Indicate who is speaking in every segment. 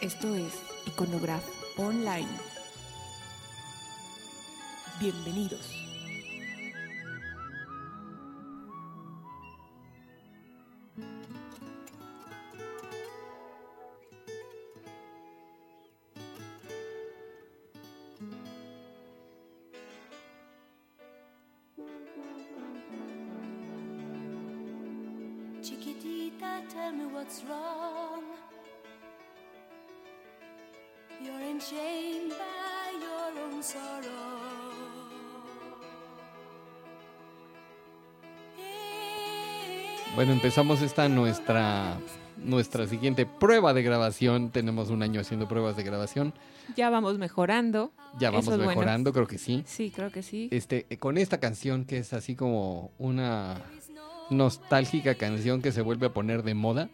Speaker 1: Esto es Iconograph Online. Bienvenidos.
Speaker 2: Empezamos esta nuestra nuestra siguiente prueba de grabación. Tenemos un año haciendo pruebas de grabación.
Speaker 1: Ya vamos mejorando.
Speaker 2: Ya vamos
Speaker 1: Eso es bueno.
Speaker 2: mejorando, creo que sí.
Speaker 1: Sí, creo que sí.
Speaker 2: Este, eh, con esta canción que es así como una nostálgica canción que se vuelve a poner de moda.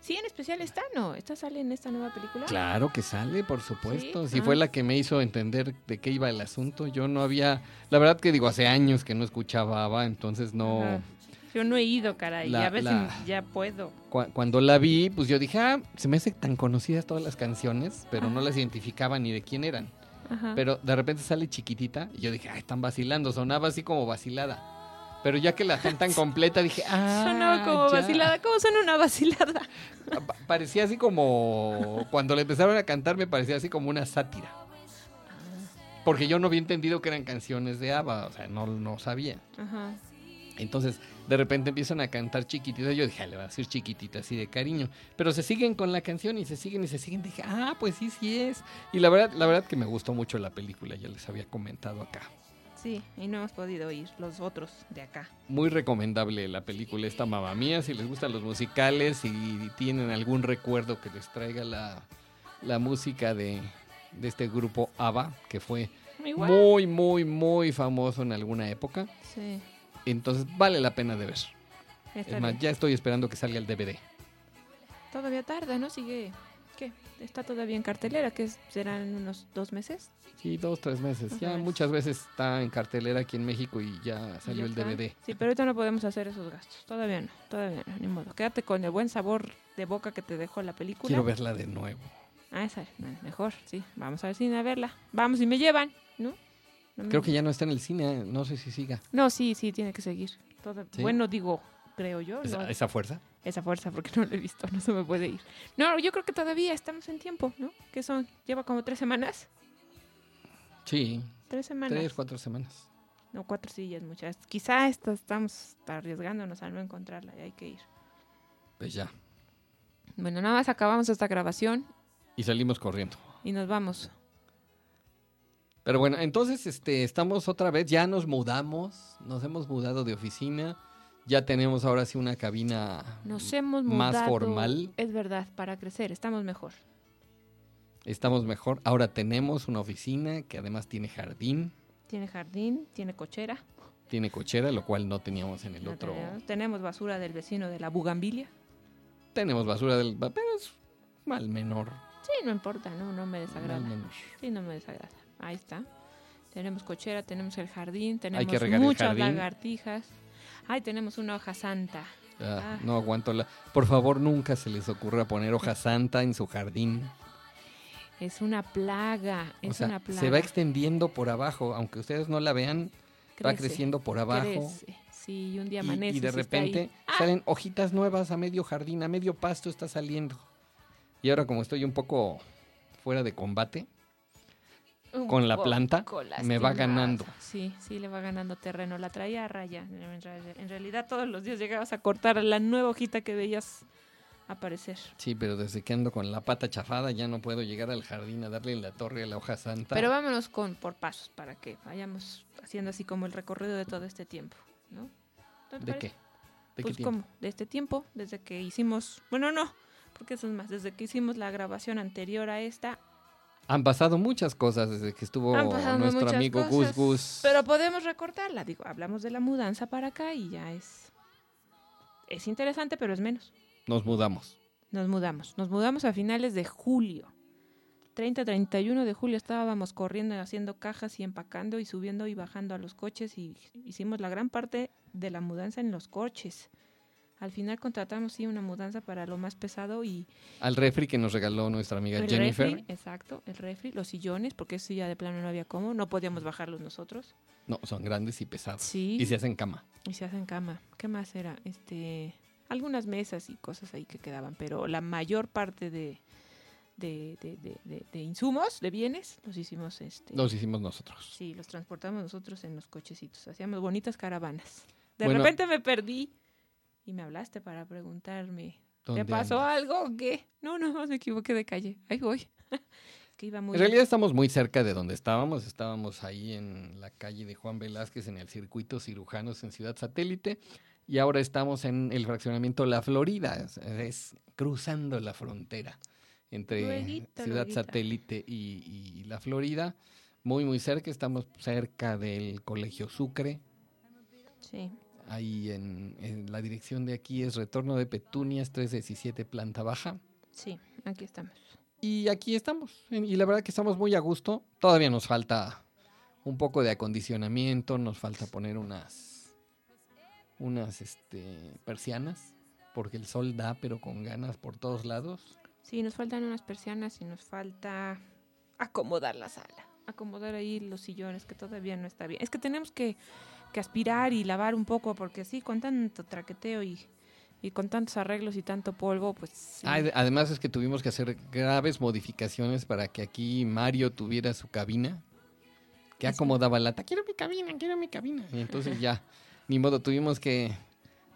Speaker 1: Sí, en especial esta, ¿no? ¿Esta sale en esta nueva película?
Speaker 2: Claro que sale, por supuesto.
Speaker 1: Sí,
Speaker 2: Si
Speaker 1: ah.
Speaker 2: fue la que me hizo entender de qué iba el asunto. Yo no había, la verdad que digo, hace años que no escuchaba ABBA, entonces no.
Speaker 1: Ajá. Yo no he ido, caray.
Speaker 2: La-
Speaker 1: a ver
Speaker 2: la-
Speaker 1: si ya puedo.
Speaker 2: Cu- cuando la vi, pues yo dije, ah, se me hacen tan conocidas todas las canciones, pero no las identificaba ni de quién eran.
Speaker 1: Ajá.
Speaker 2: Pero de repente sale chiquitita y yo dije, ah, están vacilando, sonaba así como vacilada. Pero ya que la cantan completa dije, ah,
Speaker 1: Sonaba como
Speaker 2: ya".
Speaker 1: vacilada. ¿Cómo suena una vacilada?
Speaker 2: Pa- Parecía así como, cuando le empezaron a cantar me parecía así como una sátira. Porque yo no había entendido que eran canciones de ABBA, o sea, no, no sabía.
Speaker 1: Ajá.
Speaker 2: Entonces, de repente empiezan a cantar chiquitita. Yo dije, "Ah, le va a decir chiquitita, así de cariño. Pero se siguen con la canción y se siguen y se siguen. Dije, ah, pues sí, sí es. Y la verdad, la verdad que me gustó mucho la película, ya les había comentado acá.
Speaker 1: Sí, y no hemos podido ir los otros de acá.
Speaker 2: Muy recomendable la película esta mamá mía. Si les gustan los musicales y tienen algún recuerdo que les traiga la, la música de, de este grupo ABBA, que fue muy, muy, muy famoso en alguna época.
Speaker 1: Sí.
Speaker 2: Entonces vale la pena de ver.
Speaker 1: está
Speaker 2: Es más,
Speaker 1: bien.
Speaker 2: ya estoy esperando que salga el DVD.
Speaker 1: Todavía tarda, ¿no? Sigue. ¿Qué? Está todavía en cartelera, que serán unos dos meses.
Speaker 2: Sí, dos, tres meses. Ya muchas veces está en cartelera aquí en México y ya salió
Speaker 1: ya
Speaker 2: el. DVD.
Speaker 1: Sí, pero ahorita no podemos hacer esos gastos. Todavía no, todavía no, ni modo. Quédate con el buen sabor de boca que te dejó la película.
Speaker 2: Quiero verla de nuevo.
Speaker 1: Ah, esa, mejor, sí. Vamos al cine a verla. Vamos y me llevan, ¿no? No me-
Speaker 2: Creo que ya no está en el cine, ¿eh? no sé si siga.
Speaker 1: No, sí, sí, tiene que seguir. Todo-
Speaker 2: ¿Sí?
Speaker 1: Bueno, digo, creo yo.
Speaker 2: Esa,
Speaker 1: no,
Speaker 2: esa fuerza.
Speaker 1: esa fuerza, porque no lo he visto, no se me puede ir. No, yo creo que todavía estamos en tiempo, ¿no? Que son, lleva como tres semanas.
Speaker 2: Sí,
Speaker 1: Tres semanas.
Speaker 2: tres, cuatro semanas.
Speaker 1: No, cuatro sillas, muchas. Quizá esto estamos arriesgándonos a no encontrarla y hay que ir.
Speaker 2: Pues ya.
Speaker 1: Bueno, nada más acabamos esta grabación
Speaker 2: Y salimos corriendo.
Speaker 1: y nos vamos.
Speaker 2: Pero bueno, entonces este, estamos otra vez, ya nos mudamos, nos hemos mudado de oficina, ya tenemos ahora sí una cabina
Speaker 1: Nos hemos
Speaker 2: más
Speaker 1: mudado.
Speaker 2: formal.
Speaker 1: Es verdad, para crecer, estamos mejor.
Speaker 2: Estamos mejor. Ahora tenemos una oficina que además tiene jardín,
Speaker 1: Tiene jardín, tiene cochera.
Speaker 2: tiene cochera, lo cual no teníamos en el
Speaker 1: No
Speaker 2: otro.
Speaker 1: tenemos, tenemos basura del vecino de la bugambilia.
Speaker 2: Tenemos basura del... Pero es mal menor.
Speaker 1: Sí, no importa, no, no me desagrada.
Speaker 2: Mal menor.
Speaker 1: Sí, no me desagrada. Ahí está. Tenemos cochera, tenemos el jardín, tenemos muchas lagartijas. Ay, tenemos una hoja santa.
Speaker 2: Ah,
Speaker 1: Ah.
Speaker 2: No aguanto la... Por favor, nunca se les ocurra poner hoja santa en su jardín.
Speaker 1: Es una plaga, es
Speaker 2: o sea,
Speaker 1: una plaga.
Speaker 2: se va extendiendo por abajo, aunque ustedes no la vean, va creciendo por abajo.
Speaker 1: crece. Sí, y un día amanece.
Speaker 2: y de repente salen hojitas nuevas a medio jardín, a medio pasto está saliendo. Y ahora como estoy un poco fuera de combate,
Speaker 1: Un
Speaker 2: con la planta, me va ganando.
Speaker 1: Sí, sí, le va ganando terreno. La traía a raya. En real- en realidad, todos los días llegabas a cortar la nueva hojita que veías aparecer.
Speaker 2: sí, pero desde que ando con la pata chafada ya no puedo llegar al jardín a darle la torre a la hoja santa.
Speaker 1: Pero vámonos con por pasos para que vayamos haciendo así como el recorrido de todo este tiempo, ¿no? ¿No te
Speaker 2: ¿De
Speaker 1: parece?
Speaker 2: qué? ¿De
Speaker 1: pues
Speaker 2: qué tiempo?
Speaker 1: ¿cómo? De este tiempo, desde que hicimos, bueno, no, porque eso es más, desde que hicimos la grabación anterior a esta,
Speaker 2: Han pasado muchas cosas desde que estuvo nuestro amigo Gus
Speaker 1: cosas,
Speaker 2: Gus.
Speaker 1: pero podemos recortarla, digo, hablamos de la mudanza para acá y ya es, es interesante, pero es menos.
Speaker 2: Nos mudamos.
Speaker 1: Nos mudamos, nos mudamos a finales de julio. 30, 31 de julio estábamos corriendo, haciendo cajas y empacando y subiendo y bajando a los coches y hicimos la gran parte de la mudanza en los coches. Al final contratamos sí una mudanza para lo más pesado y
Speaker 2: Al refri que nos regaló nuestra amiga
Speaker 1: el
Speaker 2: Jennifer.
Speaker 1: refri, exacto, el refri, los sillones, porque eso ya de plano no había cómo, no podíamos bajarlos nosotros.
Speaker 2: No, son grandes y pesados.
Speaker 1: Sí.
Speaker 2: Y se hacen cama.
Speaker 1: Y se hacen cama. ¿Qué más era? Este, algunas mesas y cosas ahí que quedaban, pero la mayor parte de, de, de- de- de- insumos, de bienes, los hicimos, este,
Speaker 2: Los hicimos nosotros.
Speaker 1: sí, los transportamos nosotros en los cochecitos. Hacíamos bonitas caravanas. De
Speaker 2: Bueno.
Speaker 1: repente me perdí y me hablaste para preguntarme, ¿te
Speaker 2: ¿Dónde
Speaker 1: pasó
Speaker 2: andas?
Speaker 1: algo o qué? No, no, me equivoqué de calle. Ahí voy. que iba muy
Speaker 2: En realidad estamos muy cerca de donde estábamos. Estábamos ahí en la calle de Juan Velázquez, en el circuito cirujanos en Ciudad Satélite. Y ahora estamos en el fraccionamiento La Florida. Es, es cruzando la frontera entre
Speaker 1: Lueguito,
Speaker 2: Ciudad
Speaker 1: lueguito.
Speaker 2: Satélite y, y La Florida. Muy, muy cerca. Estamos cerca del Colegio Sucre.
Speaker 1: Sí.
Speaker 2: Ahí en, en la dirección de aquí es Retorno de Petunias 317, planta baja.
Speaker 1: Sí, aquí estamos.
Speaker 2: Y aquí estamos. Y la verdad que estamos muy a gusto. Todavía nos falta un poco de acondicionamiento, nos falta poner unas unas este persianas porque el sol da pero con ganas por todos lados.
Speaker 1: Sí, nos faltan unas persianas y nos falta acomodar la sala. Acomodar ahí los sillones, que todavía no está bien. Es que tenemos que, que aspirar y lavar un poco, porque sí, con tanto traqueteo y, y con tantos arreglos y tanto polvo, pues sí.
Speaker 2: Ah, además es que tuvimos que hacer graves modificaciones para que aquí Mario tuviera su cabina. Que acomodaba lata. Quiero mi cabina, quiero mi cabina. Y entonces ya, ni modo, tuvimos que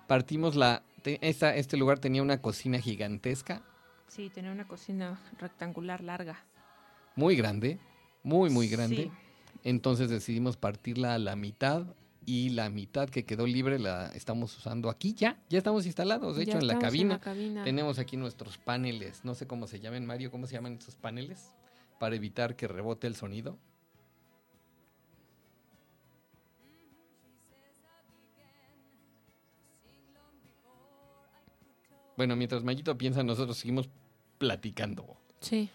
Speaker 2: partimos la esta, este lugar tenía una cocina gigantesca
Speaker 1: Sí, tener una cocina rectangular larga.
Speaker 2: muy grande, muy, muy grande.
Speaker 1: Sí.
Speaker 2: Entonces decidimos partirla a la mitad y la mitad que quedó libre la estamos usando aquí ya. Ya estamos instalados, de
Speaker 1: Ya
Speaker 2: hecho, en la cabina. Tenemos aquí nuestros paneles, no sé cómo se llaman, Mario, ¿cómo se llaman estos paneles? Para evitar que rebote el sonido. Bueno, mientras Mayito piensa, nosotros seguimos platicando.
Speaker 1: Sí.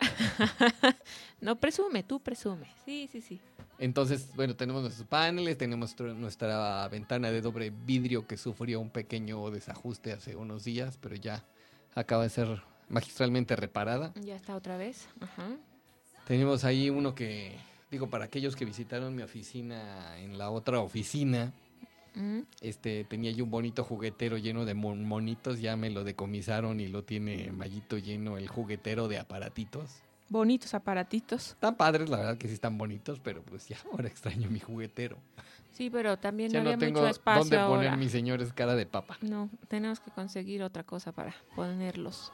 Speaker 1: no, presume, tú presume. Sí, sí, sí.
Speaker 2: Entonces, bueno, tenemos nuestros paneles, tenemos tr- nuestra ventana de doble vidrio que sufrió un pequeño desajuste hace unos días, pero ya acaba de ser magistralmente reparada.
Speaker 1: Ya está otra vez. Ajá.
Speaker 2: Tenemos ahí uno que, digo, para aquellos que visitaron mi oficina en la otra oficina,
Speaker 1: Mm.
Speaker 2: este tenía yo un bonito juguetero lleno de mon- monitos, ya me lo decomisaron y lo tiene Mayito lleno el juguetero de aparatitos.
Speaker 1: Bonitos aparatitos.
Speaker 2: Están padres, la verdad que sí están bonitos, pero pues ya ahora extraño mi juguetero.
Speaker 1: Sí, pero también
Speaker 2: Ya
Speaker 1: no
Speaker 2: no
Speaker 1: había
Speaker 2: tengo
Speaker 1: mucho espacio
Speaker 2: dónde poner mis señores cara de papa.
Speaker 1: No, tenemos que conseguir otra cosa para ponerlos.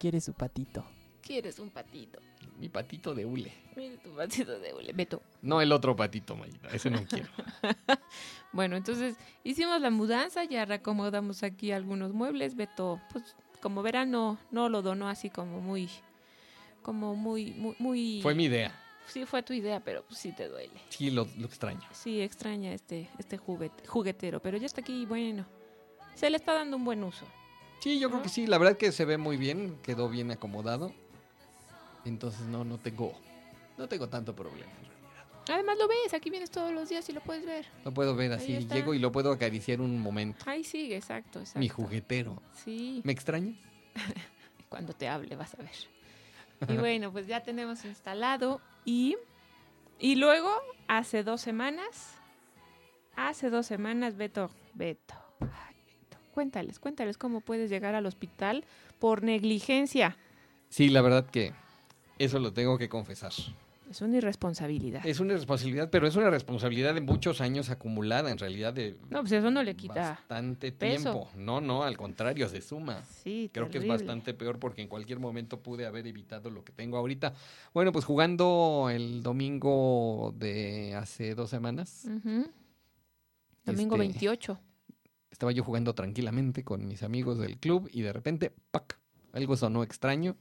Speaker 3: Quiere su patito.
Speaker 1: ¿Quieres un patito?
Speaker 2: Mi patito de hule.
Speaker 1: Mira tu patito de hule. Beto.
Speaker 2: No el otro patito, Mayita, ese no quiero.
Speaker 1: Bueno, entonces hicimos la mudanza, ya reacomodamos aquí algunos muebles. Beto, pues como verán, no, no lo donó así como muy, como muy, muy, muy...
Speaker 2: Fue mi idea.
Speaker 1: Sí, fue tu idea, pero pues sí te duele.
Speaker 2: Sí, lo, lo extraño.
Speaker 1: Sí, extraña este, este juguete, juguetero, pero ya está aquí, bueno. Se le está dando un buen uso.
Speaker 2: Sí, yo creo que sí. La verdad que se ve muy bien, quedó bien acomodado. Entonces no, no tengo, no tengo tanto problema. en realidad.
Speaker 1: Además lo ves, aquí vienes todos los días y lo puedes ver.
Speaker 2: Lo puedo ver así, llego y lo puedo acariciar un momento.
Speaker 1: Ahí sigue, exacto, exacto.
Speaker 2: Mi juguetero.
Speaker 1: Sí,
Speaker 2: ¿Me extraña?
Speaker 1: cuando te hable vas a ver. Y bueno, pues ya tenemos instalado y, y luego, hace dos semanas, hace dos semanas, Beto, Beto, Beto, cuéntales, cuéntales cómo puedes llegar al hospital por negligencia.
Speaker 2: Sí, la verdad que eso lo tengo que confesar.
Speaker 1: Es una irresponsabilidad.
Speaker 2: Es una responsabilidad, pero es una responsabilidad de muchos años acumulada, en realidad de
Speaker 1: No, pues eso no le quita.
Speaker 2: bastante
Speaker 1: peso.
Speaker 2: tiempo. No, no, al contrario, se suma.
Speaker 1: Sí,
Speaker 2: Creo que es bastante peor porque en cualquier momento pude haber evitado lo que tengo ahorita. Bueno, pues jugando el domingo de hace dos semanas.
Speaker 1: Domingo
Speaker 2: Este,
Speaker 1: 28.
Speaker 2: estaba yo jugando tranquilamente con mis amigos del club y de repente, ¡pac! Algo sonó extraño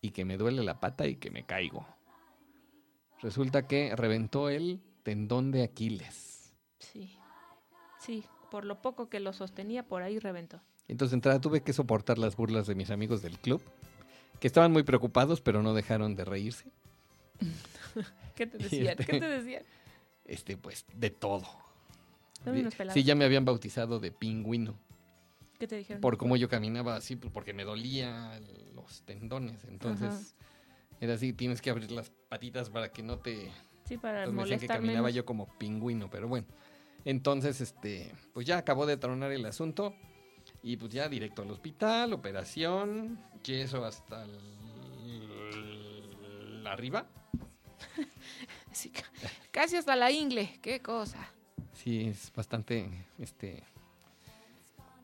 Speaker 2: y que me duele la pata y que me caigo. Resulta que reventó el tendón de Aquiles.
Speaker 1: Sí. Sí, por lo poco que lo sostenía, por ahí reventó.
Speaker 2: Entonces, de entrada tuve que soportar las burlas de mis amigos del club, que estaban muy preocupados, pero no dejaron de reírse.
Speaker 1: ¿Qué te decían? ¿Qué
Speaker 2: este-
Speaker 1: te decían?
Speaker 2: Este, pues, de todo. Sí, ya me habían bautizado de pingüino.
Speaker 1: ¿Qué te dijeron?
Speaker 2: Por cómo yo caminaba así, pues porque me dolía los tendones. Entonces, era así, tienes que abrir las patitas para que no te...
Speaker 1: Sí, para
Speaker 2: Entonces me decían que
Speaker 1: molestar
Speaker 2: caminaba
Speaker 1: menos.
Speaker 2: yo como pingüino, pero bueno. Entonces, este, pues ya acabó de tronar el asunto. Y pues ya directo al hospital, operación, yeso hasta el- arriba.
Speaker 1: Sí, ca- casi hasta la ingle. Qué cosa.
Speaker 2: Sí, es bastante, este,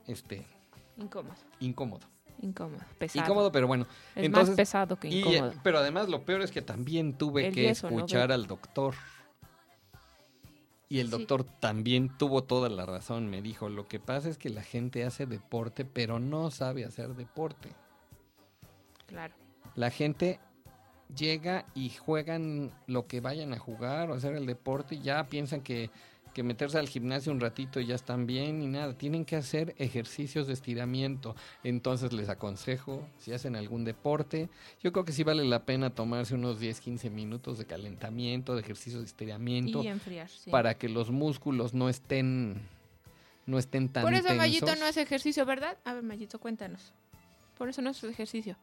Speaker 2: este,
Speaker 1: Incómodo.
Speaker 2: incómodo.
Speaker 1: Incómodo. Pesado.
Speaker 2: Incómodo, pero bueno.
Speaker 1: Es
Speaker 2: Entonces,
Speaker 1: más pesado que
Speaker 2: y,
Speaker 1: incómodo.
Speaker 2: eh, pero además lo peor es que también tuve
Speaker 1: El
Speaker 2: que escuchar al doctor. Y el
Speaker 1: Sí.
Speaker 2: doctor también tuvo toda la razón. Me dijo, lo que pasa es que la gente hace deporte, pero no sabe hacer deporte.
Speaker 1: Claro.
Speaker 2: La gente llega y juegan lo que vayan a jugar o hacer el deporte y ya piensan que, que meterse al gimnasio un ratito y ya están bien y nada. Tienen que hacer ejercicios de estiramiento. Entonces les aconsejo, si hacen algún deporte, yo creo que sí vale la pena tomarse unos 10, 15 minutos de calentamiento, de ejercicios de estiramiento,
Speaker 1: Y enfriar, sí.
Speaker 2: para que los músculos no estén, no estén tan
Speaker 1: Por eso Mayito
Speaker 2: tensos.
Speaker 1: no hace ejercicio, ¿verdad? A ver, Mayito, cuéntanos. Por eso no hace ejercicio.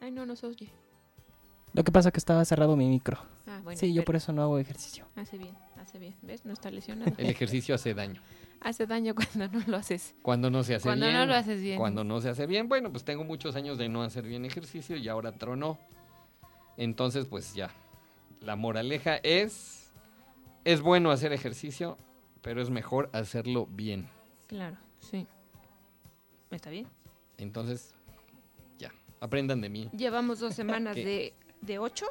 Speaker 1: Ay, no, no se oye.
Speaker 3: Lo que pasa es que estaba cerrado mi micro.
Speaker 1: Ah, bueno.
Speaker 3: sí, yo por eso no hago ejercicio.
Speaker 1: Hace bien, hace bien. ¿Ves? No está lesionado.
Speaker 2: El ejercicio hace daño.
Speaker 1: hace daño cuando no lo haces.
Speaker 2: Cuando no se hace
Speaker 1: Cuando
Speaker 2: bien.
Speaker 1: no lo haces bien.
Speaker 2: Cuando no se hace bien, bueno, pues tengo muchos años de no hacer bien ejercicio y ahora tronó. Entonces, pues ya. La moraleja es, es bueno hacer ejercicio, pero es mejor hacerlo bien.
Speaker 1: Claro, sí. ¿Está bien?
Speaker 2: Entonces, ya, aprendan de mí.
Speaker 1: Llevamos dos semanas de, de ocho.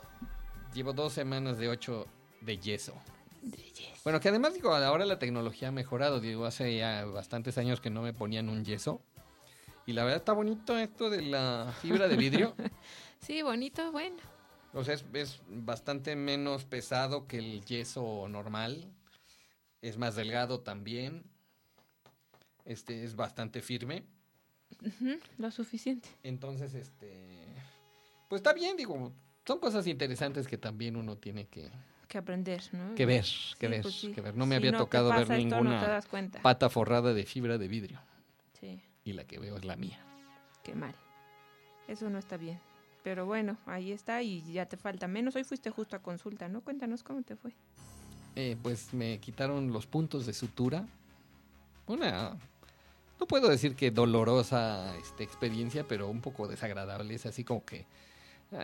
Speaker 2: Llevo dos semanas de ocho de yeso.
Speaker 1: De yes.
Speaker 2: Bueno, que además digo, ahora la tecnología ha mejorado. Digo, hace ya bastantes años que no me ponían un yeso. Y la verdad está bonito esto de la fibra de vidrio.
Speaker 1: Sí, bonito, bueno.
Speaker 2: O sea, es, es bastante menos pesado que el yeso normal. Es más delgado también. Este es bastante firme.
Speaker 1: Lo suficiente.
Speaker 2: Entonces, este. Pues está bien, digo. Son cosas interesantes que también uno tiene que,
Speaker 1: Que aprender, ¿no?
Speaker 2: que ver, que
Speaker 1: Sí,
Speaker 2: ver,
Speaker 1: pues sí.
Speaker 2: que ver. No me
Speaker 1: Si
Speaker 2: había
Speaker 1: no
Speaker 2: tocado ver
Speaker 1: No
Speaker 2: ninguna pata forrada de fibra de vidrio.
Speaker 1: Sí,
Speaker 2: Y la que veo es la mía.
Speaker 1: qué mal. Eso no está bien. Pero bueno, ahí está y ya te falta menos. Hoy fuiste justo a consulta, ¿no? Cuéntanos cómo te fue.
Speaker 2: Eh, pues me quitaron los puntos de sutura. Una, no puedo decir que dolorosa este, experiencia, pero un poco desagradable. Es así como que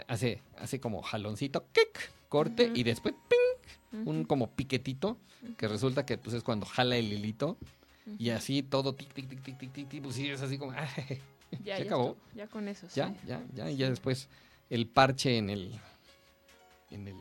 Speaker 2: hace, hace como jaloncito, kick, corte y después ping, un como piquetito, que resulta que pues es cuando jala el hilito y así todo tic, tic, tic, tic, tic, tic, tic, pues sí, es así como, ay,
Speaker 1: Ya,
Speaker 2: ¿se
Speaker 1: ya
Speaker 2: acabó?
Speaker 1: Ya con eso,
Speaker 2: ya,
Speaker 1: sí.
Speaker 2: ya, ya, y ya después el parche en el... En el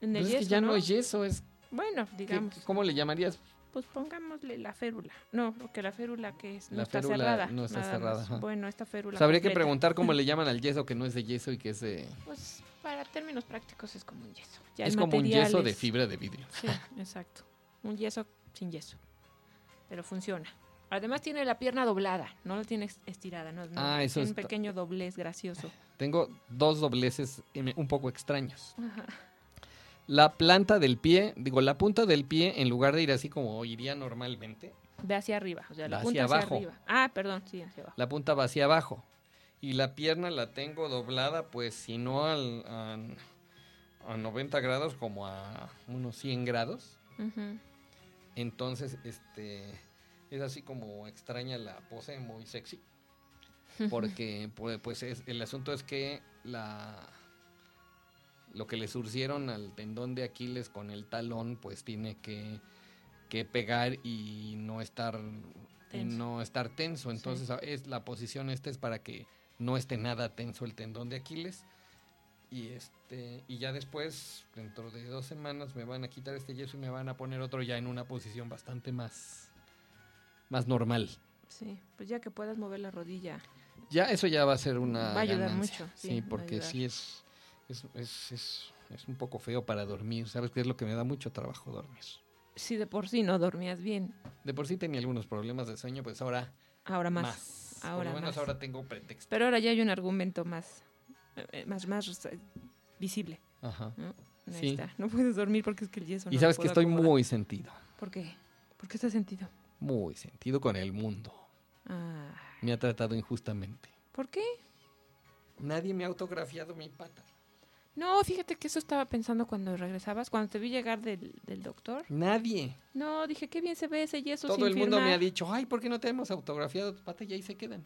Speaker 1: En el
Speaker 2: pues es que
Speaker 1: yeso,
Speaker 2: ya no
Speaker 1: ¿no?
Speaker 2: es yeso, es...
Speaker 1: Bueno,
Speaker 2: ¿qué-
Speaker 1: digamos,
Speaker 2: ¿Cómo le llamarías?
Speaker 1: Pues pongámosle la férula. No, porque la férula que es, no
Speaker 2: La
Speaker 1: está
Speaker 2: férula
Speaker 1: cerrada.
Speaker 2: no está cerrada,
Speaker 1: más. Bueno, esta férula.
Speaker 2: Pues habría que preguntar cómo le llaman al yeso que no es de yeso y que es de...
Speaker 1: Pues para términos prácticos es como un yeso. Ya
Speaker 2: es como un yeso de
Speaker 1: es-
Speaker 2: fibra de vidrio.
Speaker 1: Sí, exacto. Un yeso sin yeso. Pero funciona. Además tiene la pierna doblada, no la tiene estirada. No,
Speaker 2: Ah, eso
Speaker 1: tiene un pequeño doblez gracioso.
Speaker 2: Tengo dos dobleces em, un poco extraños.
Speaker 1: Ajá.
Speaker 2: La planta del pie, digo, la punta del pie, en lugar de ir así como iría normalmente,
Speaker 1: Ve hacia arriba, o sea, la punta
Speaker 2: hacia
Speaker 1: hacia,
Speaker 2: abajo.
Speaker 1: arriba. Ah, perdón, sí, hacia abajo.
Speaker 2: la punta va hacia abajo. Y la pierna la tengo doblada, pues si no al, a, a 90 grados, como a unos 100 grados. Entonces, este, es así como extraña la pose, muy sexy. Porque, pues, pues es, el asunto es que la lo que le surcieron al tendón de Aquiles con el talón, pues tiene que, que pegar y no estar
Speaker 1: Tenso.
Speaker 2: no estar tenso. Entonces, a- es la posición esta es para que no esté nada tenso el tendón de Aquiles. Y este, y ya después, dentro de dos semanas, me van a quitar este yeso y me van a poner otro ya en una posición bastante más, más normal.
Speaker 1: Sí, pues ya que puedas mover la rodilla.
Speaker 2: Ya eso ya va a ser una
Speaker 1: Va a ayudar
Speaker 2: ganancia.
Speaker 1: mucho, sí,
Speaker 2: Sí, porque sí es es, es, es es un poco feo para dormir. ¿Sabes qué es lo que me da mucho trabajo dormir?
Speaker 1: Si de por sí no dormías bien,
Speaker 2: De por sí tenía algunos problemas de sueño, pues ahora
Speaker 1: ahora más.
Speaker 2: más. Por
Speaker 1: ahora
Speaker 2: lo menos
Speaker 1: más.
Speaker 2: ahora tengo pretexto.
Speaker 1: Pero ahora ya hay un argumento más, eh, más, más visible.
Speaker 2: Ajá.
Speaker 1: ¿no? Ahí
Speaker 2: Sí.
Speaker 1: está. No puedes dormir porque es que el yeso no
Speaker 2: Y sabes que estoy
Speaker 1: acomodar.
Speaker 2: muy sentido.
Speaker 1: ¿Por qué? ¿Por qué está sentido?
Speaker 2: Muy sentido con el mundo.
Speaker 1: Ah,
Speaker 2: Me ha tratado injustamente.
Speaker 1: ¿Por qué?
Speaker 2: Nadie me ha autografiado mi pata.
Speaker 1: No, fíjate que eso estaba pensando cuando regresabas, cuando te vi llegar del, del doctor.
Speaker 2: Nadie.
Speaker 1: No, dije, qué bien se ve ese yeso
Speaker 2: Todo
Speaker 1: sin
Speaker 2: el mundo me
Speaker 1: firmar".
Speaker 2: ha dicho, ay, ¿por qué no te hemos autografiado tu pata? Y ahí se quedan.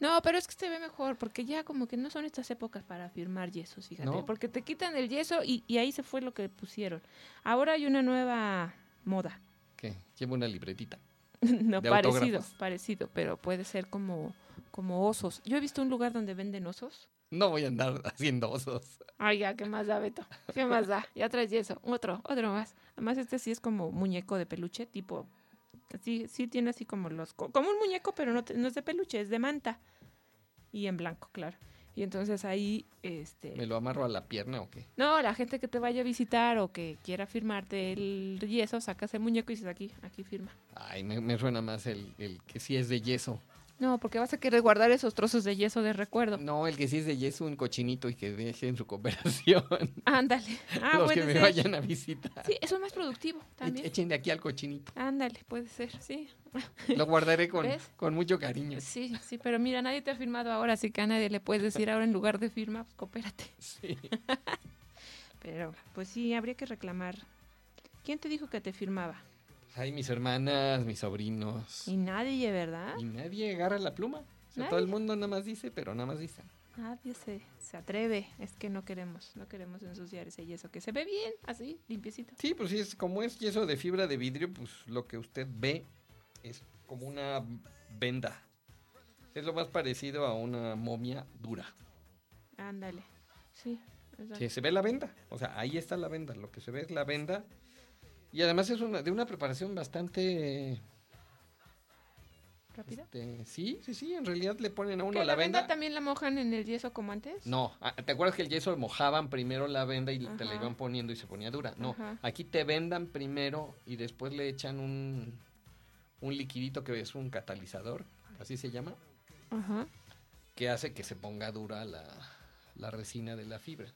Speaker 1: No, pero es que se ve mejor, porque ya como que no son estas épocas para firmar yesos, fíjate.
Speaker 2: ¿No?
Speaker 1: Porque te quitan el yeso y, y ahí se fue lo que pusieron. Ahora hay una nueva moda.
Speaker 2: ¿Qué? Llevo una libretita.
Speaker 1: no,
Speaker 2: De
Speaker 1: parecido,
Speaker 2: autógrafos.
Speaker 1: parecido, pero puede ser como, como osos. Yo he visto un lugar donde venden osos.
Speaker 2: No voy a andar haciendo osos.
Speaker 1: Ay, ya, ¿qué más da, Beto? ¿Qué más da? Ya traes yeso. Otro, otro más. Además, este sí es como muñeco de peluche, tipo... Sí, sí tiene así como los... co- Como un muñeco, pero no, te- no es de peluche, es de manta. Y en blanco, claro. Y entonces ahí, este...
Speaker 2: ¿Me lo amarro a la pierna o qué?
Speaker 1: No, la gente que te vaya a visitar o que quiera firmarte el yeso, sacas el muñeco y dices aquí, aquí firma.
Speaker 2: Ay, me, me suena más el, el que sí es de yeso.
Speaker 1: No, porque vas a querer guardar esos trozos de yeso de recuerdo.
Speaker 2: No, el que sí es de yeso, un cochinito y que deje en su cooperación.
Speaker 1: Ándale. Ah,
Speaker 2: Los que me vayan a visitar.
Speaker 1: Sí, eso es más productivo también.
Speaker 2: Echen de aquí al cochinito.
Speaker 1: Ándale, puede ser, sí.
Speaker 2: Lo guardaré con,
Speaker 1: ¿Ves?
Speaker 2: con mucho cariño.
Speaker 1: Sí, sí, pero mira, nadie te ha firmado ahora, así que a nadie le puedes decir ahora en lugar de firma, pues coopérate.
Speaker 2: Sí.
Speaker 1: Pero, pues sí, habría que reclamar. ¿Quién te dijo que te firmaba?
Speaker 2: Ay, mis hermanas, mis sobrinos.
Speaker 1: Y nadie, ¿verdad?
Speaker 2: Y nadie agarra la pluma. O sea, todo el mundo nada más dice, pero nada más dice.
Speaker 1: Nadie se, se atreve. Es que no queremos, no queremos ensuciar ese yeso, que se ve bien, así, limpiecito.
Speaker 2: Sí, pues sí, es como es yeso de fibra de vidrio, pues lo que usted ve es como una venda. Es lo más parecido a una momia dura.
Speaker 1: Ándale, sí. exacto.
Speaker 2: Que se ve la venda. O sea, ahí está la venda. Lo que se ve es la venda. Y además es una, de una preparación bastante...
Speaker 1: ¿Rápida?
Speaker 2: este, sí, sí, sí. En realidad le ponen a uno
Speaker 1: ¿Que
Speaker 2: la, venda.
Speaker 1: también la mojan en el yeso como antes?
Speaker 2: No, ah, ¿te acuerdas que el yeso mojaban primero la venda y te la iban poniendo y se ponía dura? No,
Speaker 1: Ajá.
Speaker 2: aquí te vendan primero y después le echan un, un liquidito que es un catalizador, así se llama,
Speaker 1: Ajá.
Speaker 2: que hace que se ponga dura la, la resina de la fibra.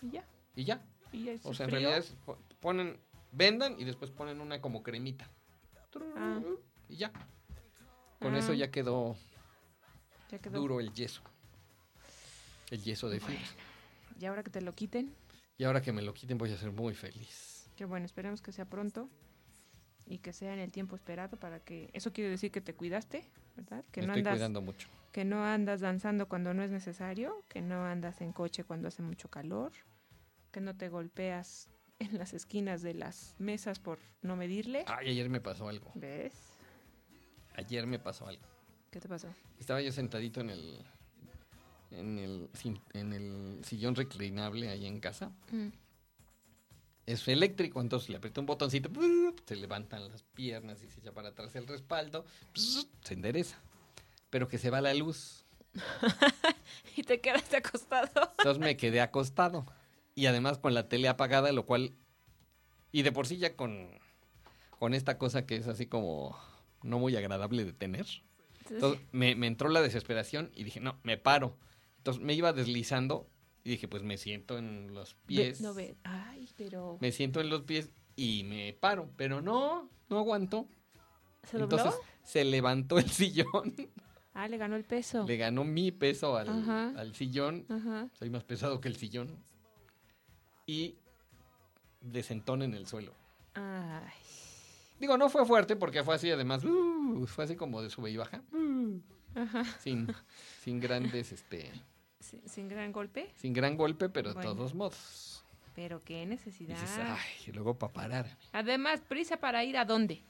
Speaker 1: Y ya.
Speaker 2: Y ya,
Speaker 1: Y
Speaker 2: o sea, en realidad es- ponen, vendan y después ponen una como cremita.
Speaker 1: Ah.
Speaker 2: Y ya. Con eso
Speaker 1: Ah.
Speaker 2: ya quedó
Speaker 1: Ya quedó.
Speaker 2: duro el yeso. El yeso de fibra.
Speaker 1: Y ahora que te lo quiten,
Speaker 2: Y ahora que me lo quiten voy a ser muy feliz.
Speaker 1: que bueno, esperemos que sea pronto y que sea en el tiempo esperado para que eso quiere decir que te cuidaste, ¿verdad? Que
Speaker 2: me
Speaker 1: no
Speaker 2: estoy
Speaker 1: andas
Speaker 2: cuidando mucho.
Speaker 1: que no andas danzando cuando no es necesario, que no andas en coche cuando hace mucho calor, que no te golpeas en las esquinas de las mesas por no medirle.
Speaker 2: Ay, ayer me pasó algo.
Speaker 1: ¿Ves?
Speaker 2: Ayer me pasó algo.
Speaker 1: ¿Qué te pasó?
Speaker 2: Estaba yo sentadito en el en el, en el sillón reclinable ahí en casa.
Speaker 1: Mm.
Speaker 2: Es eléctrico, entonces le aprieto un botoncito, se levantan las piernas y se echa para atrás el respaldo, se endereza. Pero que se va la luz.
Speaker 1: y te quedaste acostado.
Speaker 2: Entonces me quedé acostado. Y además con la tele apagada, lo cual... Y de por sí ya con, con esta cosa que es así como no muy agradable de tener. Entonces me, me entró la desesperación y dije, no, me paro. Entonces me iba deslizando y dije, pues me siento en los pies.
Speaker 1: no ve. Ay, pero
Speaker 2: Me siento en los pies y me paro. Pero no, no aguantó.
Speaker 1: ¿se dobló?
Speaker 2: Entonces se levantó el sillón.
Speaker 1: Ah, le ganó el peso.
Speaker 2: Le ganó mi peso al, al sillón.
Speaker 1: Ajá.
Speaker 2: Soy más pesado que el sillón. Y desentón en el suelo.
Speaker 1: Ay.
Speaker 2: Digo, no fue fuerte porque fue así, además, uh, fue así como de sube y baja. uh,
Speaker 1: Ajá.
Speaker 2: sin, sin grandes, este,
Speaker 1: Sin, sin gran golpe,
Speaker 2: sin gran golpe, pero de todos modos.
Speaker 1: pero qué necesidad.
Speaker 2: dices, ay, y luego para pararme,
Speaker 1: Además, prisa para ir a dónde?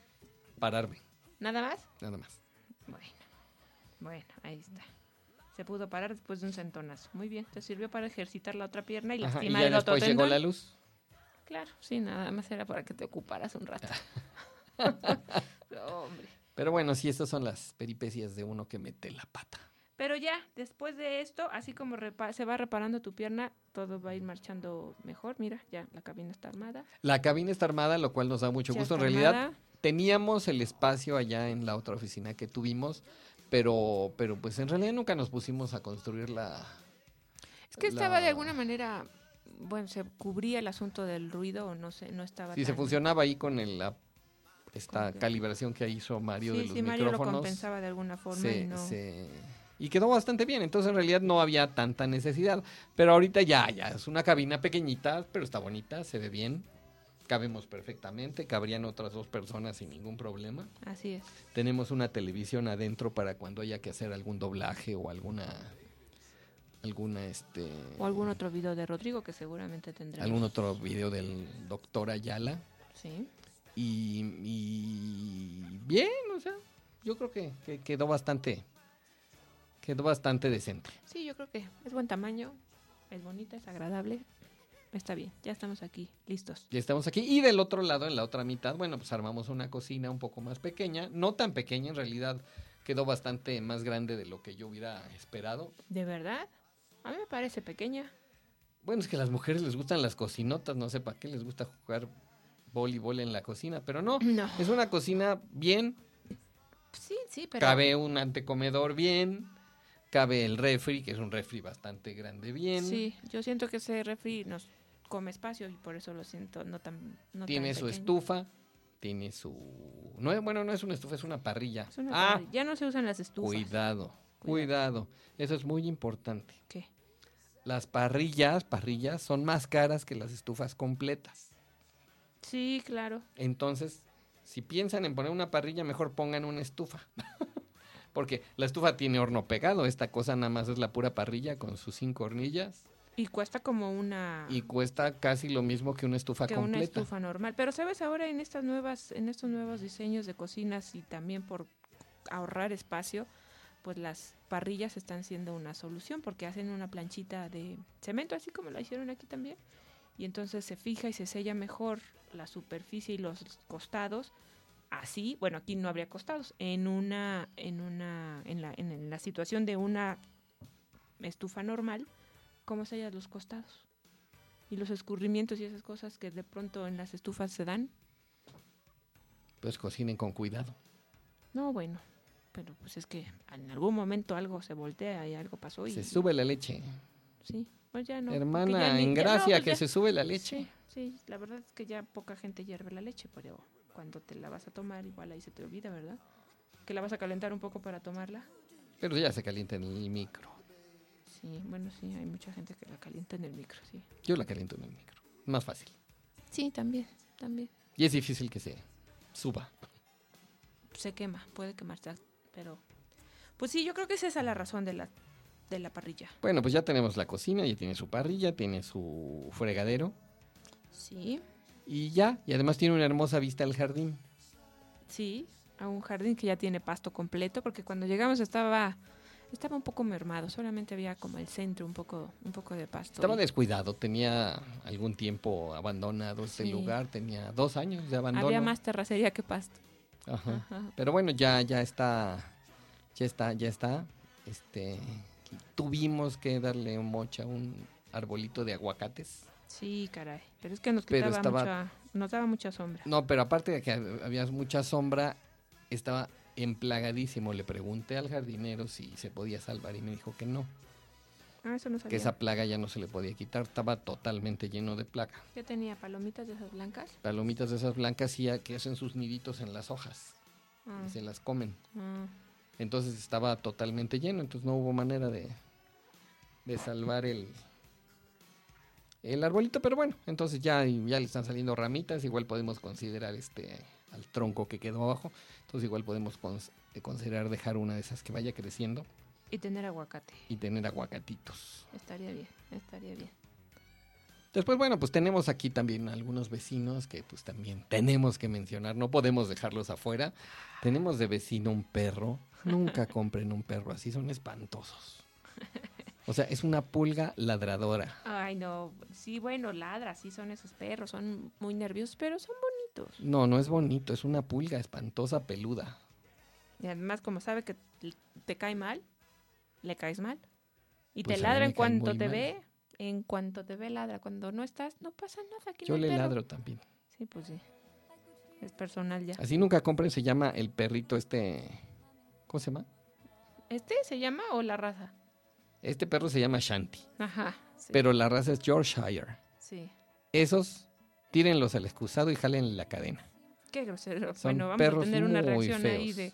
Speaker 2: pararme,
Speaker 1: ¿Nada más?
Speaker 2: nada más.
Speaker 1: Bueno, bueno, ahí está. Se pudo parar después de un centonazo. Muy bien, te sirvió para ejercitar la otra pierna y lastimar el otro
Speaker 2: después llegó la luz.
Speaker 1: Claro, sí, nada más era para que te ocuparas un rato. No, hombre.
Speaker 2: Pero bueno, sí, estas son las peripecias de uno que mete la pata.
Speaker 1: Pero ya, después de esto, así como se va reparando tu pierna, todo va a ir marchando mejor. Mira, ya la cabina está armada.
Speaker 2: La cabina está armada, lo cual nos da mucho
Speaker 1: Ya
Speaker 2: gusto. En realidad,
Speaker 1: armada.
Speaker 2: teníamos el espacio allá en la otra oficina que tuvimos, pero, pero pues en realidad nunca nos pusimos a construir la...
Speaker 1: Es que estaba de alguna manera, bueno, se cubría el asunto del ruido o no sé, no estaba
Speaker 2: Sí, se funcionaba ahí con el, la esta calibración que hizo Mario
Speaker 1: sí,
Speaker 2: de los
Speaker 1: sí, Mario lo compensaba de alguna forma
Speaker 2: se-
Speaker 1: y no.
Speaker 2: se- y quedó bastante bien. Entonces, en realidad no había tanta necesidad. Pero ahorita ya, ya es una cabina pequeñita, pero está bonita, se ve bien. Cabemos perfectamente, cabrían otras dos personas sin ningún problema.
Speaker 1: Así es.
Speaker 2: Tenemos una televisión adentro para cuando haya que hacer algún doblaje o alguna alguna este
Speaker 1: O algún otro video de Rodrigo que seguramente tendrá.
Speaker 2: algún otro video del doctor Ayala
Speaker 1: Sí.
Speaker 2: y, y bien, o sea, yo creo que, que quedó bastante quedó bastante decente.
Speaker 1: Sí, yo creo que es buen tamaño, es bonita, es agradable. Está bien, ya estamos aquí, listos.
Speaker 2: Ya estamos aquí y del otro lado, en la otra mitad, bueno, pues armamos una cocina un poco más pequeña, no tan pequeña en realidad, quedó bastante más grande de lo que yo hubiera esperado.
Speaker 1: ¿De verdad? A mí me parece pequeña.
Speaker 2: Bueno, es que a las mujeres les gustan las cocinotas, no sé para qué les gusta jugar voleibol en la cocina, pero no,
Speaker 1: No.
Speaker 2: es una cocina bien,
Speaker 1: Sí, sí, pero.
Speaker 2: cabe un antecomedor bien, cabe el refri, que es un refri bastante grande bien,
Speaker 1: Sí, yo siento que ese refri nos come espacio y por eso lo siento no tan. No tan
Speaker 2: tiene su
Speaker 1: pequeño.
Speaker 2: estufa, tiene su... No, es- bueno, no es una estufa, es una parrilla.
Speaker 1: Es una
Speaker 2: ah,
Speaker 1: parrilla. Ya no se usan las estufas.
Speaker 2: cuidado, cuidado, eso es muy importante.
Speaker 1: ¿Qué?
Speaker 2: Las parrillas, parrillas son más caras que las estufas completas.
Speaker 1: Sí, claro.
Speaker 2: Entonces, si piensan en poner una parrilla, mejor pongan una estufa. Porque la estufa tiene horno pegado, esta cosa nada más es la pura parrilla con sus cinco hornillas
Speaker 1: Y cuesta como una.
Speaker 2: y cuesta casi lo mismo que una estufa
Speaker 1: que una
Speaker 2: completa.
Speaker 1: estufa normal. Pero sabes ahora en estas nuevas, en estos nuevos diseños de cocinas y también por ahorrar espacio, pues las parrillas están siendo una solución porque hacen una planchita de cemento, así como la hicieron aquí también. Y entonces se fija y se sella mejor la superficie y los costados. Así, bueno, aquí no habría costados. En una, en una, en la, en la situación de una estufa normal, ¿cómo sellas los costados? y los escurrimientos y esas cosas que de pronto en las estufas se dan.
Speaker 2: Pues cocinen con cuidado.
Speaker 1: No, bueno, pero pues es que en algún momento algo se voltea y algo pasó y
Speaker 2: Se sube la leche.
Speaker 1: sí, pues ya no.
Speaker 2: Hermana,
Speaker 1: ya
Speaker 2: en
Speaker 1: ya- no,
Speaker 2: gracia
Speaker 1: pues
Speaker 2: que
Speaker 1: ya-
Speaker 2: se sube la leche.
Speaker 1: Sí, sí, la verdad es que ya poca gente hierve la leche, pero cuando te la vas a tomar igual ahí se te olvida, ¿verdad? Que la vas a calentar un poco para tomarla.
Speaker 2: Pero ya se calienta en el micro.
Speaker 1: Sí, bueno, sí, hay mucha gente que la calienta en el micro, sí.
Speaker 2: Yo la caliento en el micro. Más fácil.
Speaker 1: Sí, también, también.
Speaker 2: Y es difícil que se suba.
Speaker 1: se quema, puede quemarse, pero pues sí, yo creo que es esa la razón de la de la parrilla.
Speaker 2: Bueno, pues ya tenemos la cocina, ya tiene su parrilla, tiene su fregadero.
Speaker 1: Sí,
Speaker 2: Y ya, y además tiene una hermosa vista al jardín.
Speaker 1: sí, a un jardín que ya tiene pasto completo, porque cuando llegamos estaba estaba un poco mermado, solamente había como el centro, un poco un poco de pasto.
Speaker 2: Estaba descuidado, tenía algún tiempo abandonado este
Speaker 1: Sí.
Speaker 2: lugar, tenía dos años de abandono.
Speaker 1: había más terracería que pasto.
Speaker 2: Ajá.
Speaker 1: Ajá.
Speaker 2: Pero bueno, ya, ya está, ya está, ya está. Este, tuvimos que darle un mocha, un arbolito de aguacates.
Speaker 1: Sí, caray, pero es que nos quitaba
Speaker 2: estaba-
Speaker 1: mucha nos daba mucha sombra.
Speaker 2: No, pero aparte de que hab- había mucha sombra, estaba emplagadísimo. Le pregunté al jardinero si se podía salvar y me dijo que no,
Speaker 1: Ah, eso no
Speaker 2: que
Speaker 1: sabía.
Speaker 2: esa plaga ya no se le podía quitar, estaba totalmente lleno de plaga.
Speaker 1: ¿Qué tenía palomitas de esas blancas?
Speaker 2: Palomitas de esas blancas y que hacen sus niditos en las hojas
Speaker 1: Ah,
Speaker 2: y se las comen.
Speaker 1: ah.
Speaker 2: Entonces estaba totalmente lleno, entonces no hubo manera de, de salvar el, el arbolito, pero bueno, entonces ya, ya le están saliendo ramitas, igual podemos considerar este al tronco que quedó abajo, entonces igual podemos cons- eh, considerar dejar una de esas que vaya creciendo
Speaker 1: Y tener aguacate.
Speaker 2: y tener aguacatitos.
Speaker 1: Estaría bien, estaría bien.
Speaker 2: Después, bueno, pues tenemos aquí también algunos vecinos que pues también tenemos que mencionar, no podemos dejarlos afuera. Tenemos de vecino un perro, nunca compren un perro así, son espantosos. O sea, es una pulga ladradora.
Speaker 1: Ay, no. Sí, bueno, ladra, sí son esos perros, son muy nerviosos, pero son bonitos.
Speaker 2: No, no es bonito, es una pulga espantosa peluda.
Speaker 1: Y además, como sabe que te cae mal, le caes mal. Y
Speaker 2: Pues
Speaker 1: te
Speaker 2: mí
Speaker 1: ladra en cuanto te
Speaker 2: mal.
Speaker 1: ve, en cuanto te ve ladra. Cuando no estás, no pasa nada. Aquí
Speaker 2: Yo le
Speaker 1: perro.
Speaker 2: ladro también.
Speaker 1: Sí, pues sí. Es personal ya.
Speaker 2: Así nunca compren, se llama el perrito este... ¿Cómo se llama?
Speaker 1: ¿Este se llama o la raza?
Speaker 2: Este perro se llama Shanti,
Speaker 1: Ajá. Sí.
Speaker 2: pero la raza es Yorkshire.
Speaker 1: sí.
Speaker 2: Esos, tírenlos al excusado y jalen la cadena.
Speaker 1: Qué grosero.
Speaker 2: Son
Speaker 1: bueno, vamos
Speaker 2: perros
Speaker 1: a tener una reacción ahí
Speaker 2: feos.
Speaker 1: de.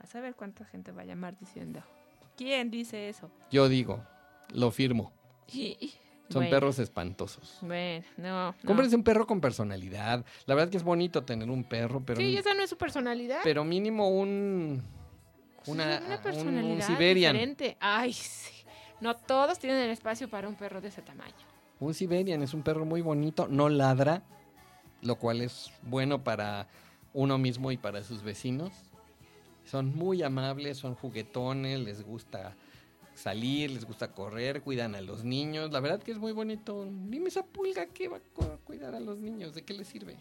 Speaker 1: A saber cuánta gente va a llamar diciendo. ¿Quién dice eso?
Speaker 2: Yo digo, lo firmo. Son
Speaker 1: Bueno,
Speaker 2: perros espantosos.
Speaker 1: Bueno, no. no.
Speaker 2: Cómprense un perro con personalidad. La verdad que es bonito tener un perro, pero,
Speaker 1: Sí, esa no es su personalidad.
Speaker 2: pero mínimo un
Speaker 1: Sí,
Speaker 2: una, un- un Siberian.
Speaker 1: diferente. Ay, sí. No todos tienen el espacio para un perro de ese tamaño.
Speaker 2: Un Siberian es un perro muy bonito, no ladra, lo cual es bueno para uno mismo y para sus vecinos. Son muy amables, son juguetones, les gusta salir, les gusta correr, cuidan a los niños. La verdad que es muy bonito. Dime esa pulga que va a cu- cuidar a los niños, ¿de qué les sirve?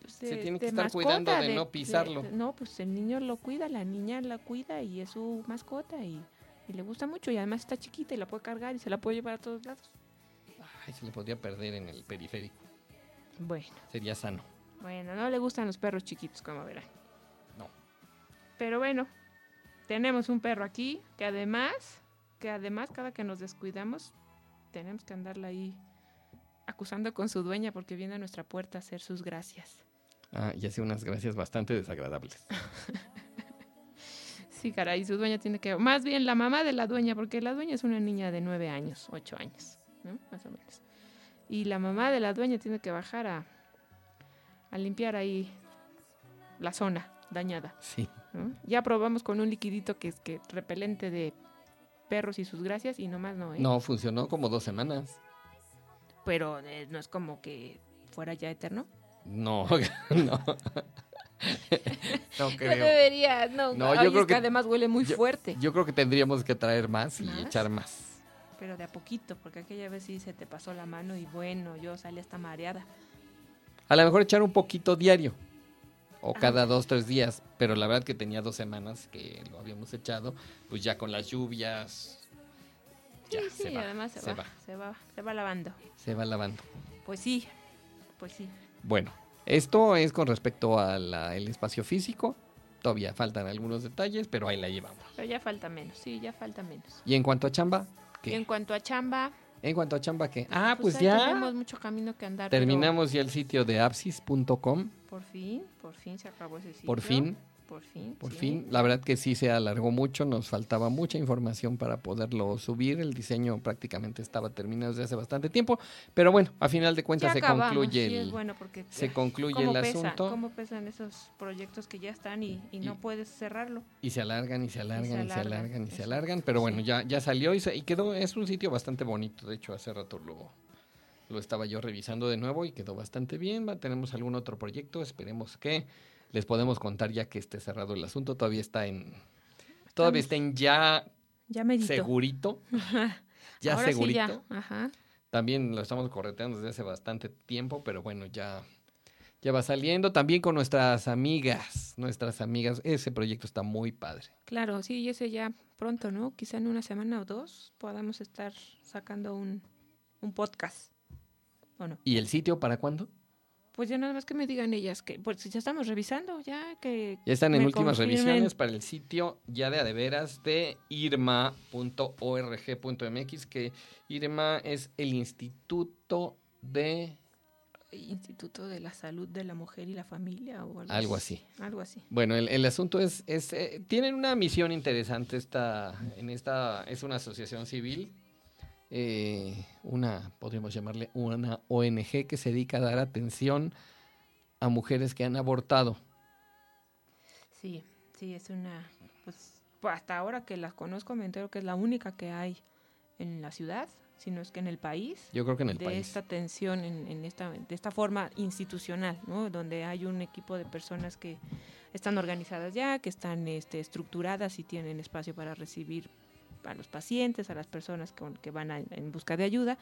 Speaker 1: Pues,
Speaker 2: Se tiene que estar cuidando de no pisarlo.
Speaker 1: no, pues el niño lo cuida, la niña la cuida y es su mascota y, y le gusta mucho y además está chiquita y la puede cargar y se la puede llevar a todos lados.
Speaker 2: Ay, se le podría perder en el periférico.
Speaker 1: Bueno,
Speaker 2: Sería sano.
Speaker 1: bueno, no le gustan los perros chiquitos, como verán.
Speaker 2: No.
Speaker 1: Pero bueno, tenemos un perro aquí que además, que además cada que nos descuidamos, tenemos que andarla ahí acusando con su dueña porque viene a nuestra puerta a hacer sus gracias.
Speaker 2: Ah, y hace unas gracias bastante desagradables.
Speaker 1: Sí, caray, su dueña tiene que... Más bien la mamá de la dueña, porque la dueña es una niña de nueve años, ocho años, ¿no? Más o menos. Y la mamá de la dueña tiene que bajar a, a limpiar ahí la zona dañada.
Speaker 2: Sí.
Speaker 1: ¿no? Ya probamos con un liquidito que es que repelente de perros y sus gracias y nomás no, ¿eh?
Speaker 2: No, funcionó como dos semanas.
Speaker 1: Pero eh, no es como que fuera ya eterno.
Speaker 2: No, no. no
Speaker 1: No
Speaker 2: creo.
Speaker 1: debería, no.
Speaker 2: No,
Speaker 1: Ay,
Speaker 2: yo
Speaker 1: es
Speaker 2: creo
Speaker 1: que
Speaker 2: que-
Speaker 1: además huele muy
Speaker 2: yo-
Speaker 1: fuerte.
Speaker 2: Yo creo que tendríamos que traer más y
Speaker 1: ¿Más?
Speaker 2: echar más.
Speaker 1: Pero de a poquito, porque aquella vez sí se te pasó la mano y bueno, yo salí hasta mareada.
Speaker 2: A lo mejor echar un poquito diario. O
Speaker 1: Ah.
Speaker 2: cada dos, tres días. Pero la verdad que tenía dos semanas que lo habíamos echado. Pues ya con las lluvias. Ya
Speaker 1: sí,
Speaker 2: se va.
Speaker 1: además se,
Speaker 2: se
Speaker 1: va,
Speaker 2: va.
Speaker 1: se va, se va lavando.
Speaker 2: Se va lavando.
Speaker 1: Pues sí, pues sí.
Speaker 2: Bueno, esto es con respecto al espacio físico. Todavía faltan algunos detalles, pero ahí la llevamos.
Speaker 1: Pero ya falta menos, sí, ya falta menos.
Speaker 2: Y en cuanto a chamba, ¿qué?
Speaker 1: en cuanto a chamba,
Speaker 2: En cuanto a chamba, ¿qué? Ah, pues, ya
Speaker 1: tenemos mucho camino que andar. pero
Speaker 2: terminamos ya el sitio de apsis.com.
Speaker 1: Por fin, por fin se acabó ese sitio.
Speaker 2: Por fin,
Speaker 1: Por fin.
Speaker 2: por
Speaker 1: sí.
Speaker 2: fin. La verdad que sí se alargó mucho, nos faltaba mucha información para poderlo subir. El diseño prácticamente estaba terminado desde hace bastante tiempo, pero bueno, a final de
Speaker 1: Ya
Speaker 2: cuentas se
Speaker 1: acabamos,
Speaker 2: concluye el,
Speaker 1: bueno porque
Speaker 2: se concluye
Speaker 1: ¿cómo
Speaker 2: el
Speaker 1: pesa?
Speaker 2: asunto
Speaker 1: ¿Cómo pesan esos proyectos que ya están y, y no
Speaker 2: Y-
Speaker 1: puedes cerrarlo?
Speaker 2: y se alargan y se alargan y se
Speaker 1: alargan,
Speaker 2: y se alargan, pero bueno,
Speaker 1: sí.
Speaker 2: ya ya salió y, se- y quedó es un sitio bastante bonito. De hecho, hace rato lo lo estaba yo revisando de nuevo y quedó bastante bien. Tenemos algún otro proyecto, esperemos que les podemos contar ya que esté cerrado el asunto. Todavía está en todavía está en ya
Speaker 1: Ya medito.
Speaker 2: segurito. Ya
Speaker 1: Ahora sí,
Speaker 2: segurito.
Speaker 1: ya, Ajá.
Speaker 2: También lo estamos correteando desde hace bastante tiempo, pero bueno, ya, ya va saliendo. También con nuestras amigas, nuestras amigas. Ese proyecto está muy padre.
Speaker 1: Claro, sí, y ese ya pronto, ¿no? Quizá en una semana o dos podamos estar sacando un, un podcast. ¿O no?
Speaker 2: ¿Y el sitio para cuándo?
Speaker 1: Pues ya nada más que me digan ellas que, pues ya estamos revisando, ya que...
Speaker 2: Ya están en últimas
Speaker 1: confirmen.
Speaker 2: revisiones para el sitio ya de adeveras de irma.org.mx, que Irma es el Instituto de...
Speaker 1: Instituto de la Salud de la Mujer y la Familia o algo,
Speaker 2: Algo así.
Speaker 1: Algo así.
Speaker 2: Bueno, el, el asunto es, es eh, tienen una misión interesante esta, en esta, es una asociación civil, eh, una, podríamos llamarle una ONG que se dedica a dar atención a mujeres que han abortado.
Speaker 1: Sí, sí, es una... Pues, pues, hasta ahora que las conozco me entero que es la única que hay en la ciudad, sino es que en el país.
Speaker 2: Yo creo que en el
Speaker 1: de
Speaker 2: país.
Speaker 1: esta atención en, en esta de esta forma institucional, ¿no? Donde hay un equipo de personas que están organizadas ya, que están este, estructuradas y tienen espacio para recibir a los pacientes, a las personas con- que van a- en busca de ayuda.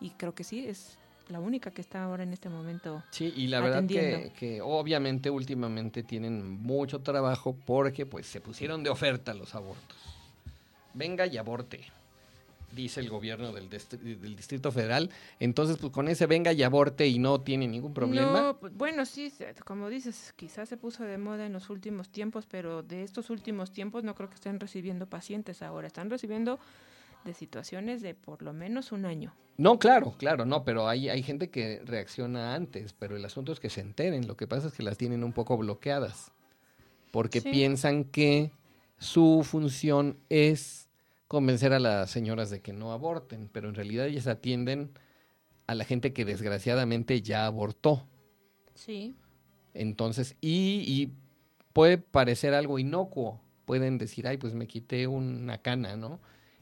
Speaker 1: Y creo que sí, es la única que está ahora en este momento.
Speaker 2: Sí, y la verdad que, que obviamente últimamente tienen mucho trabajo porque pues se pusieron de oferta los abortos. Venga y aborte, dice el gobierno del, del Distrito Federal. Entonces, pues con ese venga y aborte y no tiene ningún problema.
Speaker 1: No, pues, bueno, sí, como dices, quizás se puso de moda en los últimos tiempos, pero de estos últimos tiempos no creo que estén recibiendo pacientes ahora. Están recibiendo de situaciones de por lo menos un año.
Speaker 2: No, claro, claro, no, pero hay, hay gente que reacciona antes, pero el asunto es que se enteren. Lo que pasa es que las tienen un poco bloqueadas, porque
Speaker 1: Sí.
Speaker 2: piensan que su función es convencer a las señoras de que no aborten, pero en realidad ellas atienden a la gente que desgraciadamente ya abortó.
Speaker 1: Sí.
Speaker 2: Entonces, y, y puede parecer algo inocuo. Pueden decir, ay, pues me quité una cana, ¿no?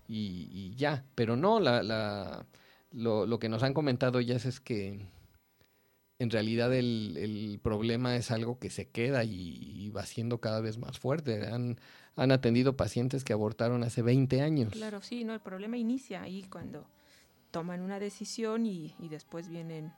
Speaker 2: Y, y ya. Pero no, la, la, lo, lo que nos han comentado ellas es que en realidad el, el problema es algo que se queda y, y va siendo cada vez más fuerte. Han, han atendido pacientes que abortaron hace 20 años.
Speaker 1: Claro, sí, no, el problema inicia ahí cuando toman una decisión y, y después vienen,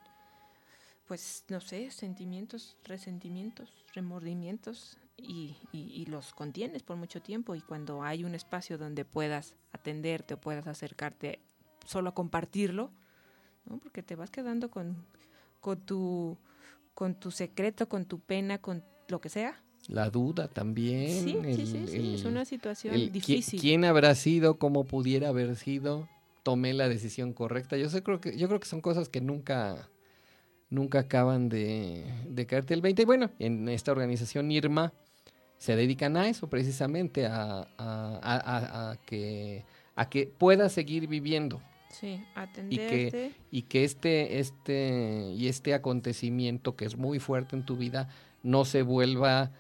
Speaker 1: pues, no sé, sentimientos, resentimientos, remordimientos y, y- los contienes por mucho tiempo y cuando hay un espacio donde puedas atenderte o puedas acercarte solo a compartirlo, ¿no? Porque te vas quedando con, con tu con tu secreto, con tu pena, con lo que sea.
Speaker 2: La duda también.
Speaker 1: Sí, sí,
Speaker 2: el-
Speaker 1: sí, sí, es
Speaker 2: el-
Speaker 1: una situación
Speaker 2: el
Speaker 1: difícil.
Speaker 2: ¿Quién habrá sido? ¿Cómo pudiera haber sido? Tomé la decisión correcta. Yo sé, creo que, yo creo que son cosas que nunca, nunca acaban de, de caerte el 20. Y bueno, en esta organización IRMA se dedican a eso precisamente, a, a- a- a- a que, a que puedas seguir viviendo
Speaker 1: Sí, atenderte.
Speaker 2: y que este, este, y este acontecimiento que es muy fuerte en tu vida no se vuelva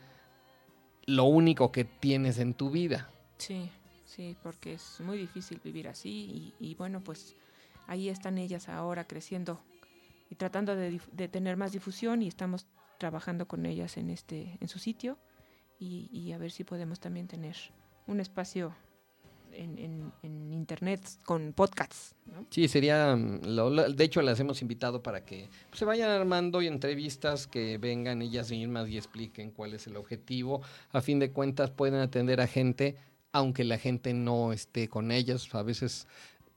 Speaker 2: lo único que tienes en tu vida.
Speaker 1: Sí, sí, porque es muy difícil vivir así y, y bueno, pues ahí están ellas ahora creciendo y tratando de, de tener más difusión y estamos trabajando con ellas en este en su sitio y, y a ver si podemos también tener un espacio en, internet con podcasts.
Speaker 2: Sí, sería, mm, de hecho las hemos invitado para que pues, se vayan armando y entrevistas, que vengan ellas mismas y expliquen cuál es el objetivo. A fin de cuentas pueden atender a gente, aunque la gente no esté con ellas. A veces,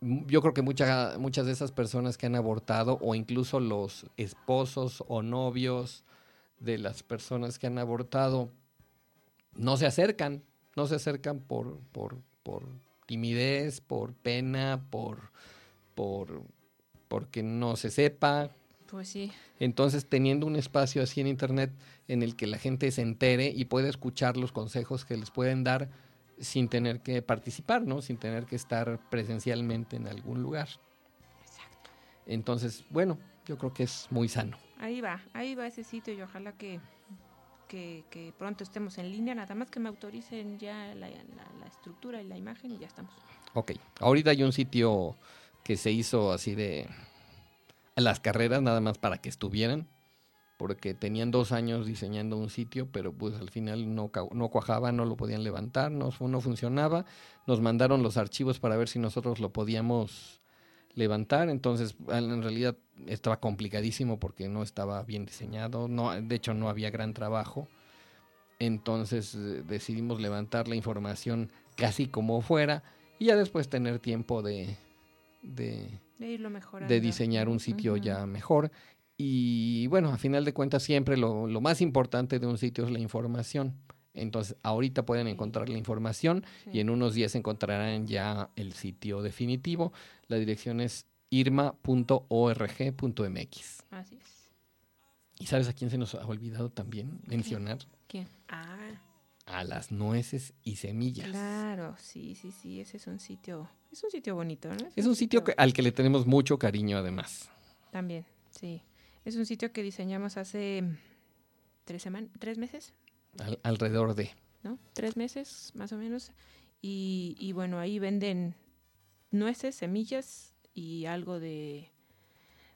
Speaker 2: mm, yo creo que mucha- muchas de esas personas que han abortado, o incluso los esposos o novios de las personas que han abortado, no se acercan, no se acercan por, por timidez, por pena, por, por porque no se sepa.
Speaker 1: Pues sí,
Speaker 2: Entonces, teniendo un espacio así en internet en el que la gente se entere y puede escuchar los consejos que les pueden dar sin tener que participar, ¿no? Sin tener que estar presencialmente en algún lugar.
Speaker 1: exacto.
Speaker 2: Entonces, bueno, yo creo que es muy sano.
Speaker 1: Ahí va, ahí va ese sitio y ojalá que, que, que pronto estemos en línea, nada más que me autoricen ya la, la- la estructura y la imagen y ya estamos.
Speaker 2: Ok, ahorita hay un sitio que se hizo así de las carreras nada más para que estuvieran, porque tenían dos años diseñando un sitio, pero pues al final no, no cuajaba, no lo podían levantar, no, no funcionaba. Nos mandaron los archivos para ver si nosotros lo podíamos levantar, entonces en realidad estaba complicadísimo porque no estaba bien diseñado, no, de hecho no había gran trabajo. Entonces eh, decidimos levantar la información casi como fuera y ya después tener tiempo de, de,
Speaker 1: De irlo
Speaker 2: de diseñar un sitio ya mejor. Y bueno, a final de cuentas siempre lo, lo más importante de un sitio es la información. Entonces, ahorita pueden encontrar la información y en unos días encontrarán ya el sitio definitivo. La dirección es irma.org.mx.
Speaker 1: Así es.
Speaker 2: ¿Y sabes a quién se nos ha olvidado también mencionar?
Speaker 1: ¿Quién? Ah,
Speaker 2: A las nueces y semillas.
Speaker 1: claro, sí, sí, sí, ese es un sitio, es un sitio bonito, ¿no?
Speaker 2: Es un sitio que- al que le tenemos mucho cariño además.
Speaker 1: También, sí. Es un sitio que diseñamos hace tres semanas, tres meses,
Speaker 2: al- alrededor de...
Speaker 1: ¿no? Tres meses, más o menos. Y, y bueno, ahí venden nueces, semillas y algo de,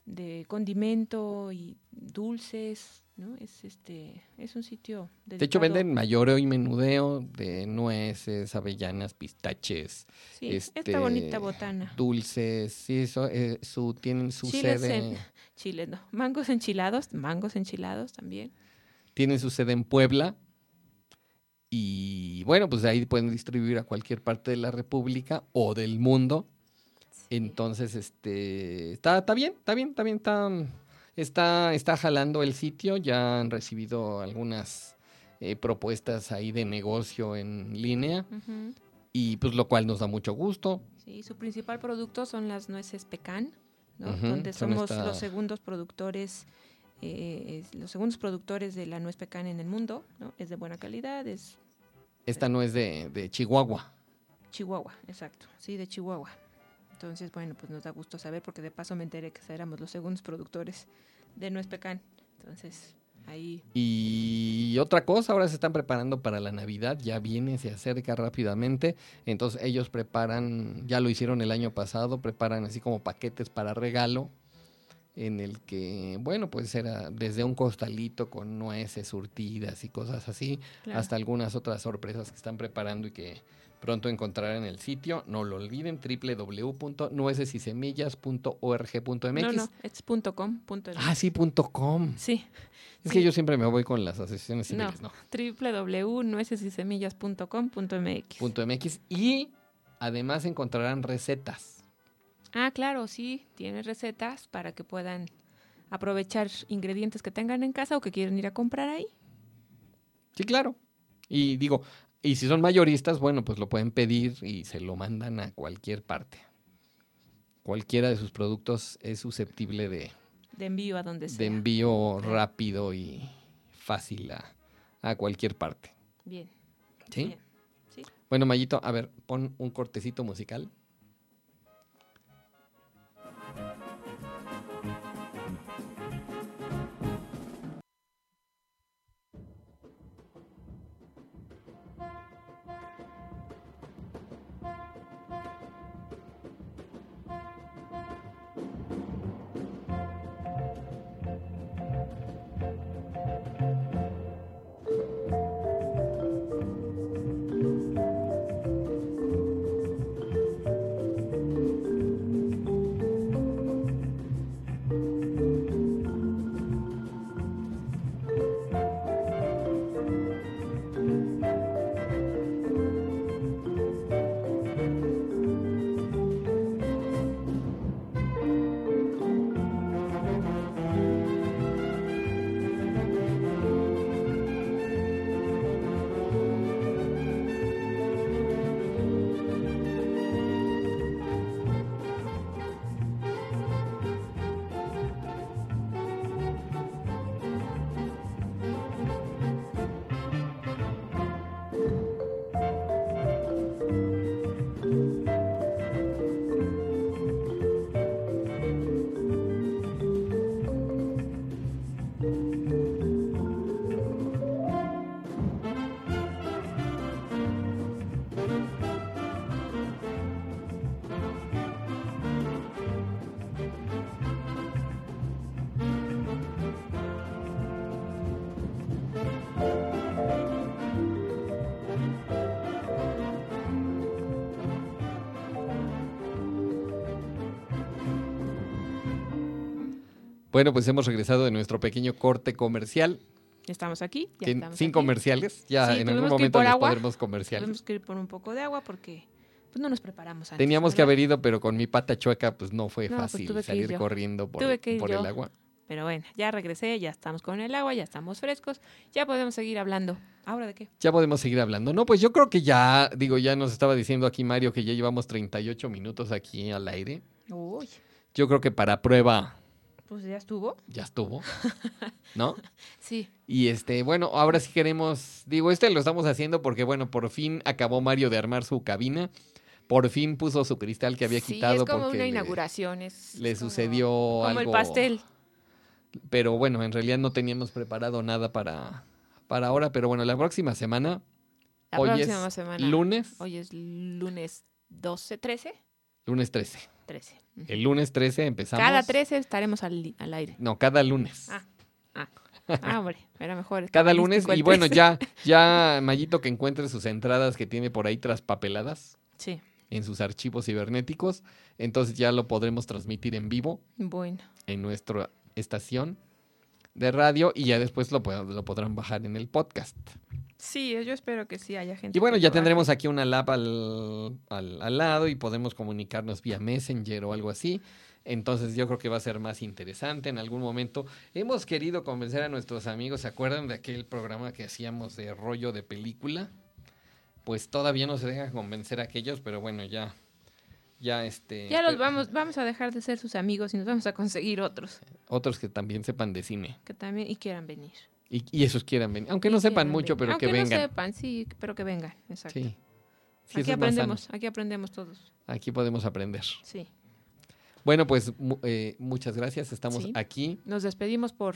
Speaker 1: de condimento y dulces, ¿no? Es este, es un sitio
Speaker 2: De hecho,
Speaker 1: dedicado-
Speaker 2: venden mayoreo y menudeo de nueces, avellanas, pistaches,
Speaker 1: sí,
Speaker 2: este,
Speaker 1: esta bonita botana.
Speaker 2: dulces. Sí, eso, eh, su, tienen su
Speaker 1: Chiles
Speaker 2: sede.
Speaker 1: en- Chiles, no. Mangos enchilados, mangos enchilados también.
Speaker 2: Tienen su sede en Puebla. Y bueno, pues ahí pueden distribuir a cualquier parte de la República o del mundo. Entonces, este, está, está bien, está bien, está bien, está, está, está jalando el sitio. Ya han recibido algunas eh, propuestas ahí de negocio en línea. Y pues lo cual nos da mucho gusto.
Speaker 1: Sí, su principal producto son las nueces pecan, donde somos
Speaker 2: esta-
Speaker 1: los segundos productores, eh, es- los segundos productores de la nuez pecan en el mundo, ¿no? Es de buena calidad, es
Speaker 2: Esta no es de, de Chihuahua.
Speaker 1: Chihuahua, exacto, sí, de Chihuahua. Entonces, bueno, pues nos da gusto saber porque de paso me enteré que éramos los segundos productores de nuez pecan. Entonces, ahí
Speaker 2: Y otra cosa, ahora se están preparando para la Navidad, ya viene, se acerca rápidamente. Entonces ellos preparan, ya lo hicieron el año pasado, preparan así como paquetes para regalo, en el que, bueno, pues era desde un costalito con nueces surtidas y cosas así,
Speaker 1: Claro.
Speaker 2: hasta algunas otras sorpresas que están preparando y que pronto encontrarán en el sitio. No lo olviden, www.nuecesysemillas.org.mx.
Speaker 1: No, no, es punto .com, punto
Speaker 2: Ah, sí, punto com.
Speaker 1: Sí,
Speaker 2: Es que yo siempre me voy con las asociaciones
Speaker 1: No.
Speaker 2: civiles, ¿no?
Speaker 1: www.nuecesysemillas.com.mx.
Speaker 2: Punto .mx y además encontrarán recetas.
Speaker 1: Ah, claro, sí, tiene recetas para que puedan aprovechar ingredientes que tengan en casa o que quieren ir a comprar ahí.
Speaker 2: Sí, claro. Y digo, y si son mayoristas, bueno, pues lo pueden pedir y se lo mandan a cualquier parte. Cualquiera de sus productos es susceptible de,
Speaker 1: De envío a donde sea.
Speaker 2: de envío rápido y fácil a, a cualquier parte.
Speaker 1: Bien.
Speaker 2: ¿Sí?
Speaker 1: bien. Sí.
Speaker 2: Bueno, Mayito, a ver, pon un cortecito musical. Bueno, pues hemos regresado de nuestro pequeño corte comercial.
Speaker 1: Estamos aquí. Ya
Speaker 2: que-
Speaker 1: estamos
Speaker 2: sin
Speaker 1: aquí.
Speaker 2: comerciales. Ya
Speaker 1: Sí,
Speaker 2: en algún momento les podremos comerciales.
Speaker 1: Tuvimos que ir por un poco de agua porque pues, no nos preparamos antes.
Speaker 2: Teníamos que haber ido, pero con mi pata chueca, pues no fue
Speaker 1: No, pues
Speaker 2: fácil salir corriendo por, por el agua.
Speaker 1: Pero bueno, ya regresé, ya estamos con el agua, ya estamos frescos, ya podemos seguir hablando. ¿Ahora de qué?
Speaker 2: Ya podemos seguir hablando. No, pues yo creo que ya, digo, ya nos estaba diciendo aquí Mario que ya llevamos 38 minutos aquí al aire.
Speaker 1: Uy,
Speaker 2: Yo creo que para prueba
Speaker 1: pues ya estuvo.
Speaker 2: ya estuvo, ¿no?
Speaker 1: Sí,
Speaker 2: Y este, bueno, ahora sí queremos, digo, este lo estamos haciendo porque, bueno, por fin acabó Mario de armar su cabina. Por fin puso su cristal que había
Speaker 1: sí,
Speaker 2: quitado
Speaker 1: es como
Speaker 2: porque
Speaker 1: una
Speaker 2: le-
Speaker 1: inauguración. Es
Speaker 2: le,
Speaker 1: como-
Speaker 2: sucedió
Speaker 1: Como
Speaker 2: algo.
Speaker 1: el pastel.
Speaker 2: Pero bueno, en realidad no teníamos preparado nada para, para ahora. Pero bueno, la próxima semana,
Speaker 1: La
Speaker 2: hoy
Speaker 1: próxima
Speaker 2: es
Speaker 1: semana.
Speaker 2: lunes,
Speaker 1: Hoy es lunes 12, 13.
Speaker 2: lunes 13.
Speaker 1: 13. Ujú.
Speaker 2: El lunes 13 empezamos.
Speaker 1: Cada 13 estaremos al, al aire.
Speaker 2: No, cada lunes.
Speaker 1: Ah, Ah, hombre, era mejor.
Speaker 2: cada lunes. Y bueno,
Speaker 1: 13.
Speaker 2: ya, ya Mayito que encuentre sus entradas que tiene por ahí traspapeladas
Speaker 1: Sí,
Speaker 2: en sus archivos cibernéticos. Entonces ya lo podremos transmitir en vivo
Speaker 1: bueno.
Speaker 2: en nuestra estación de radio y ya después lo, lo podrán bajar en el podcast.
Speaker 1: Sí, yo espero que sí haya gente.
Speaker 2: Y bueno, ya tendremos aquí una lap al, al- al lado y podemos comunicarnos vía Messenger o algo así. Entonces yo creo que va a ser más interesante en algún momento. Hemos querido convencer a nuestros amigos, ¿se acuerdan de aquel programa que hacíamos de rollo de película? Pues todavía no se deja convencer a aquellos, pero bueno, ya, Ya este.
Speaker 1: Ya los
Speaker 2: pero-
Speaker 1: vamos, vamos a dejar de ser sus amigos y nos vamos a conseguir otros
Speaker 2: Otros que también sepan de cine.
Speaker 1: que también y quieran venir.
Speaker 2: Y, y esos quieran venir. Aunque
Speaker 1: Y
Speaker 2: no sepan mucho,
Speaker 1: venir.
Speaker 2: pero
Speaker 1: Aunque
Speaker 2: que
Speaker 1: no
Speaker 2: vengan.
Speaker 1: sepan, sí, pero que vengan. Exacto.
Speaker 2: Sí. Sí,
Speaker 1: aquí aprendemos, aquí aprendemos todos.
Speaker 2: Aquí podemos aprender.
Speaker 1: Sí.
Speaker 2: Bueno, pues eh, muchas gracias. Estamos
Speaker 1: Sí.
Speaker 2: aquí.
Speaker 1: Nos despedimos por,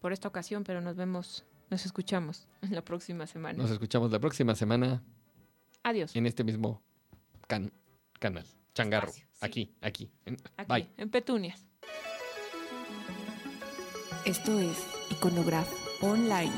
Speaker 1: por esta ocasión, pero nos vemos, nos escuchamos la próxima semana.
Speaker 2: Nos escuchamos la próxima semana
Speaker 1: Adiós.
Speaker 2: en este mismo can- canal. Changarro.
Speaker 1: Espacio, sí.
Speaker 2: Aquí, aquí. en-
Speaker 1: Aquí,
Speaker 2: Bye.
Speaker 1: en Petunias.
Speaker 4: Esto es Iconograph Online.